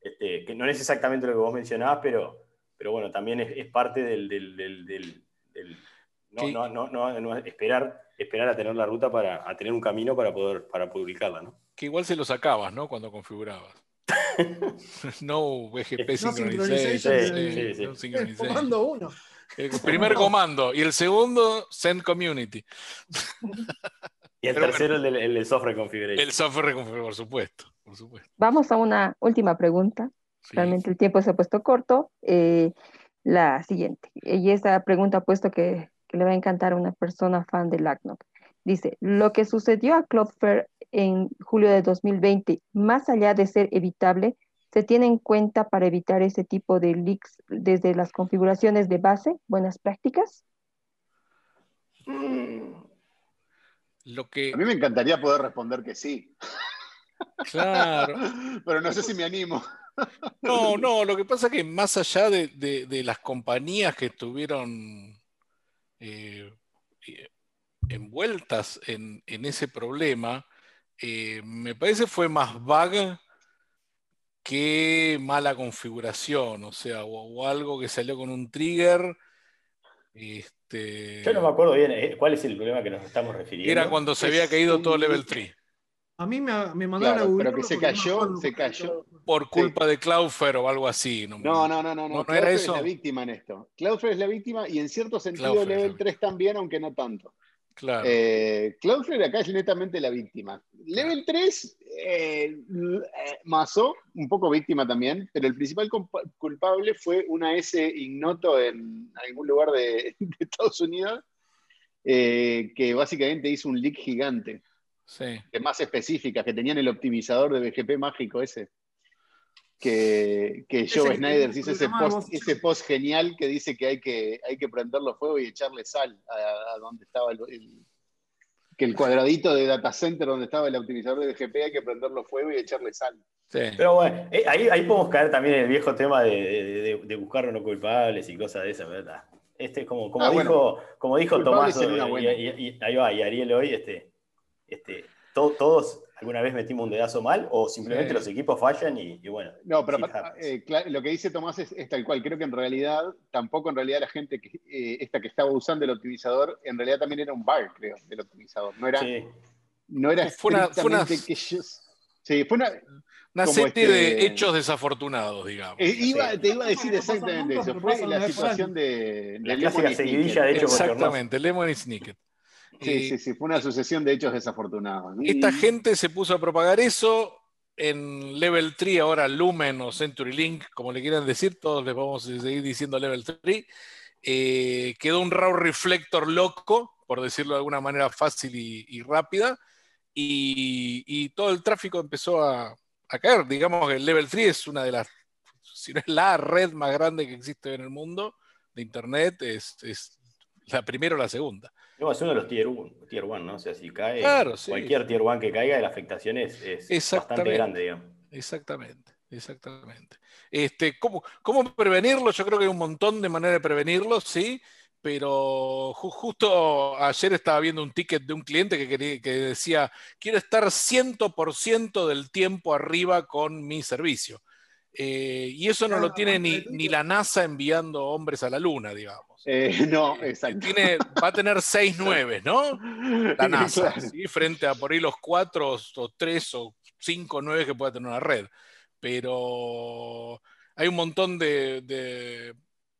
Este, que no es exactamente lo que vos mencionabas, pero, pero bueno, también es, es parte del, del- del- del- del- no, Sí. no, no, no- no esperar, esperar a tener la ruta para a tener un camino para poder para publicarla, ¿no? Que igual se lo sacabas, ¿no? Cuando configurabas. <laughs> no BGP No synchronization. synchronization, sí, sí, no uno. El primer comando. Y el segundo, send community. Y el Pero tercero, el, del, el del software configuration. El software, por supuesto. Por supuesto. Vamos a una última pregunta. Sí. Realmente el tiempo se ha puesto corto. Eh, la siguiente. Y esta pregunta ha puesto que, que le va a encantar a una persona fan de LACNOC. Dice, lo que sucedió a Cloudflare en julio de 2020, más allá de ser evitable, ¿se tiene en cuenta para evitar ese tipo de leaks desde las configuraciones de base? ¿Buenas prácticas? Lo que, A mí me encantaría poder responder que sí, claro. <laughs> pero no sé si me animo. No, no, lo que pasa es que más allá de, de- de las compañías que estuvieron eh, eh, envueltas en, en ese problema, eh, me parece fue más bug que mala configuración, o sea, o, o algo que salió con un trigger. Este, Yo no me acuerdo bien eh, cuál es el problema que nos estamos refiriendo. era cuando se había caído todo level 3 A mí me, me mandaron Claro, a pero que se cayó, se cayó. por culpa de Cloudflare o algo así. No, No, no, no, no, no. ¿No- no era eso? es la víctima en esto. Cloudflare es la víctima y en cierto sentido Level 3 también, aunque no tanto. Claro. Eh, Cloudflare acá es netamente la víctima. Level 3, eh, Mazo, un poco víctima también, pero el principal culpable fue una S ignoto en algún lugar de, <laughs> de Estados Unidos, eh, que básicamente hizo un leak gigante, Sí. de más específicas, que tenían el optimizador de BGP mágico ese. Que, Joe Snyder hizo ese post, ese post genial que dice que hay que, hay que prenderlo fuego y echarle sal a, a donde estaba el, el- que el cuadradito de data center donde estaba el optimizador de BGP hay que prenderlo fuego y echarle sal. sí. Pero bueno, eh, ahí, ahí podemos caer también en el viejo tema de, de- de- buscar no culpables y cosas de esas, ¿verdad? Este, como, como Ah, dijo, como dijo Tomás y, buena. y- y- ahí va, y Ariel hoy, este, este, to- todos alguna vez metimos un dedazo mal o simplemente Sí. los equipos fallan y, y bueno. No, pero eh, lo que dice Tomás es, es tal cual. Creo que en realidad, tampoco en realidad la gente que, eh, esta que estaba usando el optimizador, en realidad también era un bar, creo, del optimizador. No era, Sí. no era Fue una- fue una- estrictamente que ellos- Sí, fue una, Una serie este- de hechos desafortunados, digamos. Eh, iba- Sí. te iba a decir exactamente eso. Fue la situación de, La de clásica y seguidilla de hechos Exactamente, Lemon y Snicket. Sí, Eh, sí, sí, fue una sucesión de hechos desafortunados. Esta gente se puso a propagar eso en Level 3, ahora Lumen o Century Link, como le quieran decir, todos les vamos a seguir diciendo Level 3. Eh, quedó un raw reflector loco, por decirlo de alguna manera fácil y, y rápida, y, y todo el tráfico empezó a, a caer. Digamos que el Level 3 es una de las, si no es la red más grande que existe en el mundo de Internet, es, es la primera o la segunda. No, es uno de los tier 1, tier one, ¿no? O sea, si cae, Claro, sí. cualquier tier 1 que caiga, la afectación es, es bastante grande, digamos. Exactamente, exactamente. Este, ¿cómo, cómo prevenirlo? Yo creo que hay un montón de maneras de prevenirlo, sí, pero ju- justo ayer estaba viendo un ticket de un cliente que, quería- que decía, quiero estar 100% del tiempo arriba con mi servicio. Eh, y eso no lo tiene ni, ni la NASA enviando hombres a la luna, digamos. Eh, no, exacto. Tiene, va a tener 6 nueve, ¿no? la <laughs> NASA, Claro. ¿sí? frente a por ahí los cuatro o tres o cinco nueve que pueda tener una red. Pero hay un montón de, de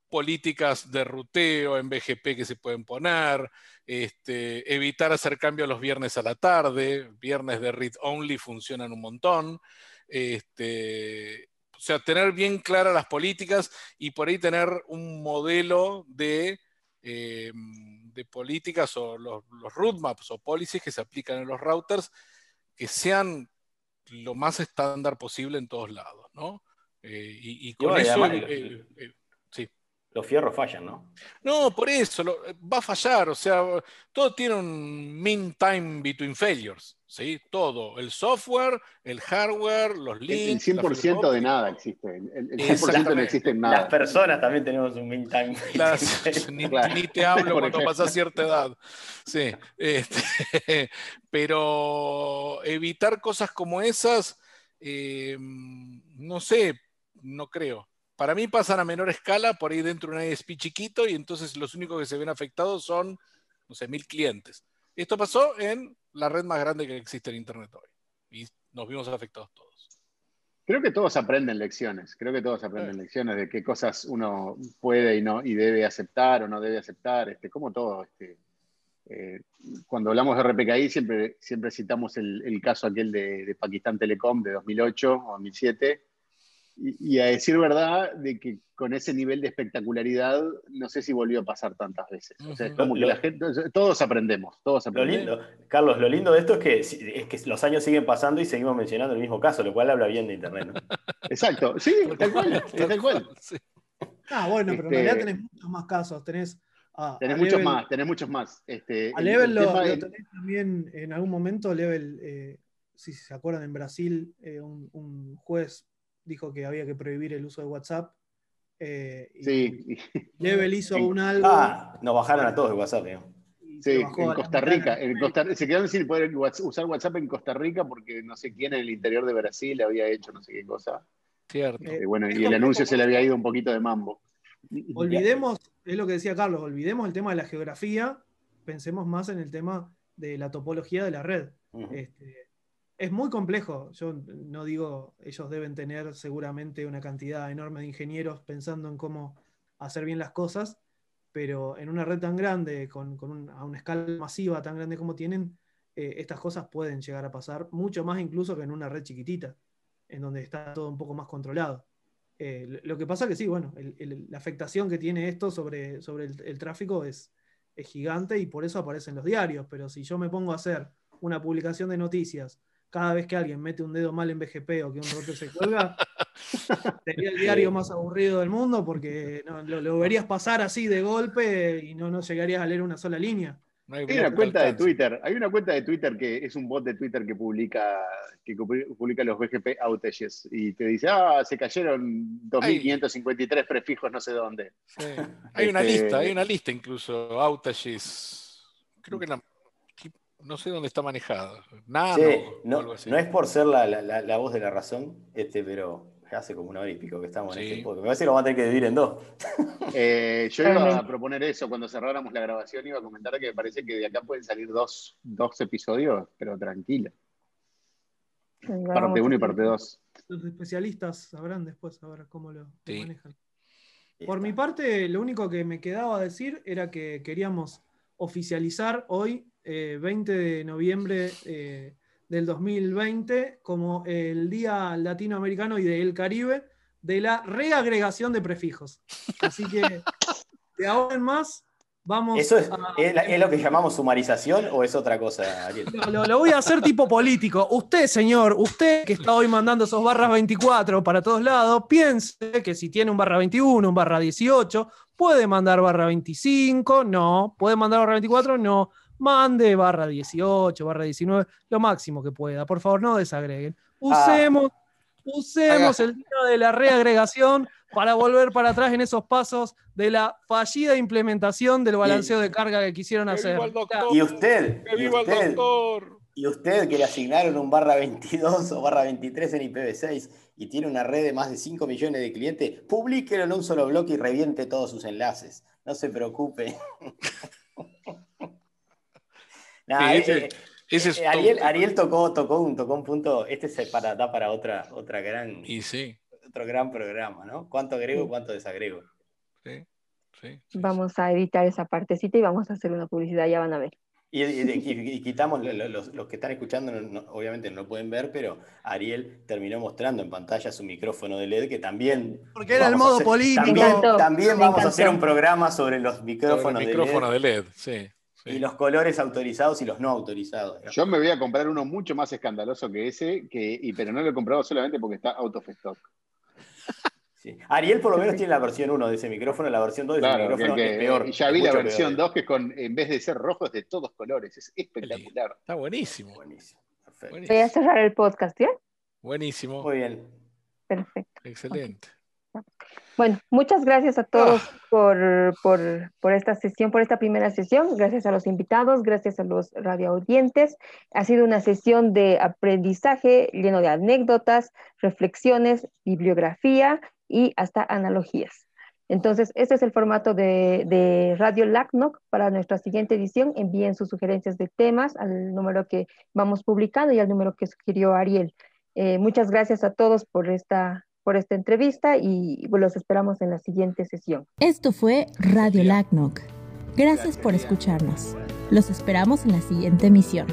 políticas de ruteo en BGP que se pueden poner, este, evitar hacer cambios los viernes a la tarde, viernes de read only funcionan un montón. Este, o sea, tener bien claras las políticas y por ahí tener un modelo de, eh, de políticas o los, los roadmaps o policies que se aplican en los routers que sean lo más estándar posible en todos lados, ¿no? Eh, y, y con y eso... eh. Los fierros fallan, ¿no? No, por eso, lo- va a fallar, o sea, todo tiene un mean time between failures, ¿sí? Todo, el software, el hardware, los El, el links. la 100% de nada existe. El, el 100% no existe en Las nada. personas también tenemos un mean time. Las- <laughs> ni, Claro. ni te hablo <laughs> Por cuando pasas cierta edad. Sí, este, <laughs> pero evitar cosas como esas, eh, no sé, no creo. Para mí pasan a menor escala, por ahí dentro de un ISP chiquito, y entonces los únicos que se ven afectados son, no sé, mil clientes. Esto pasó en la red más grande que existe en Internet hoy, y nos vimos afectados todos. Creo que todos aprenden lecciones, creo que todos aprenden lecciones de qué cosas uno puede y no y debe aceptar o no debe aceptar, este, como todo. Este, eh, cuando hablamos de RPKI siempre, siempre citamos el, el caso aquel de, de, Pakistán Telecom de 2008 o 2007, y, y, a decir verdad de que con ese nivel de espectacularidad no sé si volvió a pasar tantas veces. O sea, como que la gente, todos aprendemos, todos aprendemos. Lo lindo, Carlos, lo lindo de esto es que, es que los años siguen pasando y seguimos mencionando el mismo caso, lo cual habla bien de Internet. ¿no? <laughs> Exacto, sí, tal cual, tal cual. Ah, bueno, pero este, en realidad tenés muchos más casos, tenés Ah, tenés muchos level, más, tenés muchos más. Este, a Level lo, lo, tenés también en algún momento, Level, eh, si se acuerdan, en Brasil eh, un, un, juez dijo que había que prohibir el uso de WhatsApp. Eh, y sí. Level hizo un algo. Ah, nos bajaron a todos de WhatsApp, digamos. Sí, en Costa Rica. En Costa, se quedaron sin poder usar WhatsApp en Costa Rica porque no sé quién en el interior de Brasil había hecho no sé qué cosa. Cierto. Eh, bueno, y el anuncio se le había ido un poquito de mambo. Olvidemos, es lo que decía Carlos, olvidemos el tema de la geografía, pensemos más en el tema de la topología de la red. Uh -huh. este, es muy complejo, yo no digo, ellos deben tener seguramente una cantidad enorme de ingenieros pensando en cómo hacer bien las cosas, pero en una red tan grande, con, con a una escala masiva tan grande como tienen, eh, estas cosas pueden llegar a pasar mucho más incluso que en una red chiquitita, en donde está todo un poco más controlado. Eh, lo que pasa que sí, bueno, la afectación que tiene esto sobre, sobre el, el tráfico es, es, gigante y por eso aparecen los diarios, pero si yo me pongo a hacer una publicación de noticias cada vez que alguien mete un dedo mal en BGP o que un router se cuelga, <laughs> sería el diario más aburrido del mundo porque no, lo, lo, verías pasar así de golpe y no, no llegarías a leer una sola línea. No hay, hay, una cuenta de Twitter, hay una cuenta de Twitter que es un bot de Twitter que publica, que publica los BGP outages y te dice, ah, se cayeron 2.553 prefijos no sé dónde. Sí. <laughs> Hay este... una lista, hay una lista incluso, outages, creo que la, no sé dónde está manejada. Nada. Sí, no, no, es por ser la, la, la, voz de la razón, este, pero hace como una hora y pico que estamos sí. en este podcast. Me parece que lo vamos a tener que dividir en dos. Eh, yo iba a proponer eso cuando cerráramos la grabación, iba a comentar que me parece que de acá pueden salir dos, dos episodios, pero tranquilo. Parte 1 y parte 2. Los especialistas sabrán después a ver cómo lo sí. manejan. Por mi parte, lo único que me quedaba decir era que queríamos oficializar hoy, eh, 20 de noviembre eh, del 2020 como el Día Latinoamericano y del Caribe de la reagregación de prefijos. Así que de ahora en más vamos ¿Eso es, a... ¿es, ¿es, lo que <laughs> llamamos sumarización o es otra cosa, Ariel? No, lo, lo, voy a hacer tipo político. Usted, señor, usted que está hoy mandando esos barras 24 para todos lados, piense que si tiene un barra 21, un barra 18, puede mandar barra 25, no, puede mandar barra 24, no mande barra 18, barra 19, lo máximo que pueda. Por favor, no desagreguen. Usemos, ah. usemos el día de la reagregación para volver para atrás en esos pasos de la fallida implementación del balanceo de carga que quisieron hacer. Y usted, y usted, y usted que le asignaron un barra 22 o barra 23 en IPv6 y tiene una red de más de 5 millones de clientes, publíquelo en un solo bloque y reviente todos sus enlaces. No se preocupe. <laughs> No, sí, ese, ese es Ariel, Ariel, tocó, tocó, un, tocó un punto, este se para, da para otra, otra gran, y sí. Otro gran programa, ¿no? ¿Cuánto agrego y cuánto desagrego? Sí, sí, Vamos a editar esa partecita y vamos a hacer una publicidad, ya van a ver. Y, y, y, y quitamos, los, los, que están escuchando no, obviamente no lo pueden ver, pero Ariel terminó mostrando en pantalla su micrófono de LED que también... Porque era el modo hacer, político. También, también vamos a hacer un programa sobre los micrófonos, sobre el micrófono de LED. De LED sí. Sí. Y los colores autorizados y los no autorizados. Yo me voy a comprar uno mucho más escandaloso que ese, que, y, pero no lo he comprado solamente porque está out of stock. Sí. Ariel por lo menos tiene la versión 1 de ese micrófono, la versión 2 de claro, ese micrófono que, es peor. Ya vi la versión peor. 2 que con, en vez de ser rojo es de todos colores. Es espectacular. Está buenísimo. Voy a cerrar el podcast, ¿ya? Buenísimo. Muy bien. Perfecto. Excelente. Bueno, muchas gracias a todos oh. por, por, por, esta sesión, por esta primera sesión. Gracias a los invitados, gracias a los radioaudientes. Ha sido una sesión de aprendizaje lleno de anécdotas, reflexiones, bibliografía y hasta analogías. Entonces, este es el formato de, Radio LACNOC para nuestra siguiente edición. Envíen sus sugerencias de temas al número que vamos publicando y al número que sugirió Ariel. Eh, muchas gracias a todos por esta, por esta entrevista y los esperamos en la siguiente sesión. Esto fue Radio LACNOC. Gracias por escucharnos. Los esperamos en la siguiente emisión.